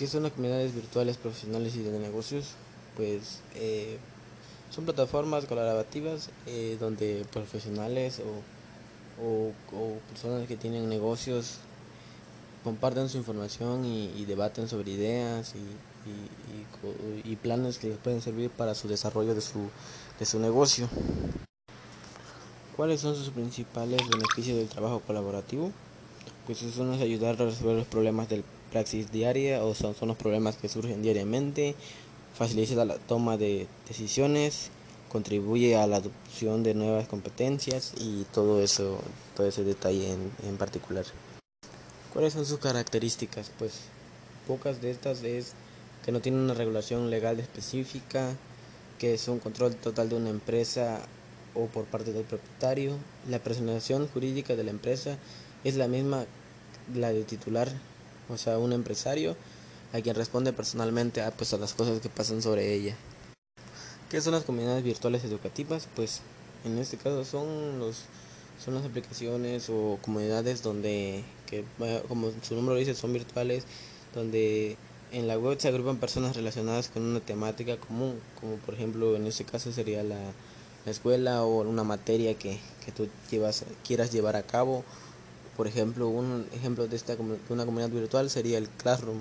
¿Qué son las comunidades virtuales profesionales y de negocios? Pues eh, son plataformas colaborativas eh, donde profesionales o, personas que tienen negocios comparten su información y, debaten sobre ideas y, planes que les pueden servir para su desarrollo de su, de su negocio. ¿Cuáles son sus principales beneficios del trabajo colaborativo? Pues eso es ayudar a resolver los problemas del praxis diaria o son, son los problemas que surgen diariamente, facilita la toma de decisiones, contribuye a la adopción de nuevas competencias y todo eso, todo ese detalle en, en particular. ¿Cuáles son sus características? Pues pocas de estas es que no tienen una regulación legal específica, que es un control total de una empresa o por parte del propietario. La presentación jurídica de la empresa es la misma la de titular o sea, un empresario a quien responde personalmente a, pues, a las cosas que pasan sobre ella. ¿Qué son las comunidades virtuales educativas? Pues en este caso son los son las aplicaciones o comunidades donde que como su nombre dice son virtuales donde en la web se agrupan personas relacionadas con una temática común como por ejemplo en este caso sería la, la escuela o una materia que, que tú quieras llevar a cabo por ejemplo, un ejemplo de, esta, una comunidad virtual sería el Classroom,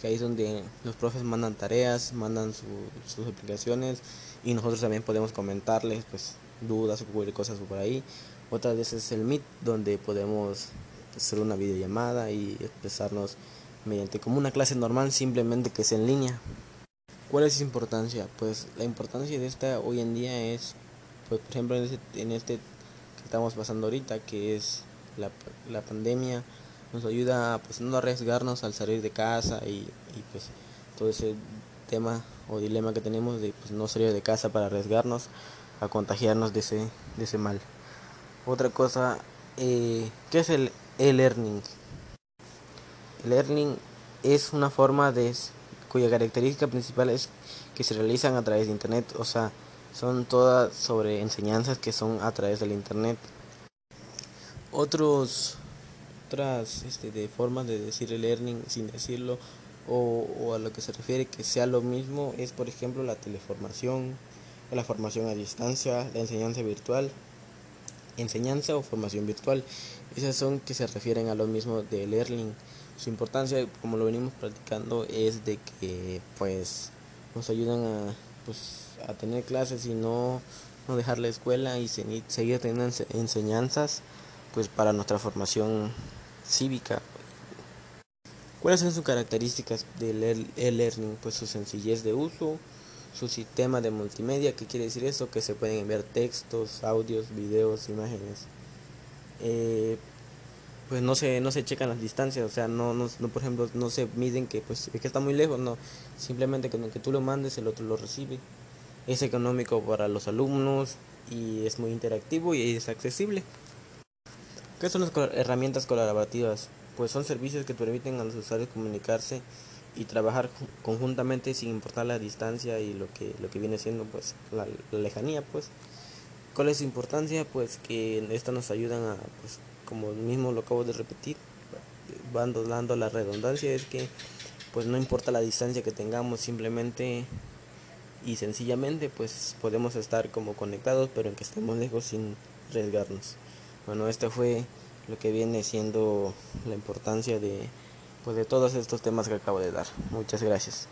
que ahí es donde los profes mandan tareas, mandan sus aplicaciones y nosotros también podemos comentarles pues dudas o cualquier cosas por ahí. Otra vez es el Meet, donde podemos hacer una videollamada y expresarnos mediante como una clase normal, simplemente que es en línea. ¿Cuál es su importancia? Pues la importancia de esta hoy en día es, pues, por ejemplo, en en este que estamos pasando ahorita, que es la, pandemia nos ayuda pues, no arriesgarnos al salir de casa y, y, pues todo ese tema o dilema que tenemos de pues, no salir de casa para arriesgarnos a contagiarnos de ese, de ese mal. Otra cosa, eh, ¿qué es el e-learning? El e-learning es una forma de cuya característica principal es que se realizan a través de internet, o sea, son todas sobre enseñanzas que son a través del internet otros otras este, de formas de decir el learning sin decirlo o, a lo que se refiere que sea lo mismo es por ejemplo la teleformación la formación a distancia la enseñanza virtual enseñanza o formación virtual. Esas son que se refieren a lo mismo de learning. Su importancia como lo venimos practicando es de que pues nos ayudan a pues a tener clases y no no dejar la escuela y seguir teniendo enseñanzas pues para nuestra formación cívica. ¿Cuáles son sus características del e-learning? Pues su sencillez de uso, su sistema de multimedia, ¿qué quiere decir eso? Que se pueden enviar textos, audios, videos, imágenes. Eh, pues no se, no se checan las distancias, o sea, no, no, por ejemplo, no se miden que pues es que está muy lejos, no, simplemente que, que tú lo mandes, el otro lo recibe. Es económico para los alumnos y es muy interactivo y es accesible. ¿Qué son las herramientas colaborativas? Pues son servicios que permiten a los usuarios comunicarse y trabajar conjuntamente sin importar la distancia y lo que, lo que viene siendo pues la, lejanía pues. ¿Cuál es su importancia? Pues que estas nos ayudan a, pues como mismo lo acabo de repetir, van dando la redundancia, es que pues no importa la distancia que tengamos, simplemente y sencillamente pues podemos estar como conectados pero en que estemos lejos sin arriesgarnos. Bueno, este fue lo que viene siendo la importancia de, pues, de todos estos temas que acabo de dar. Muchas gracias.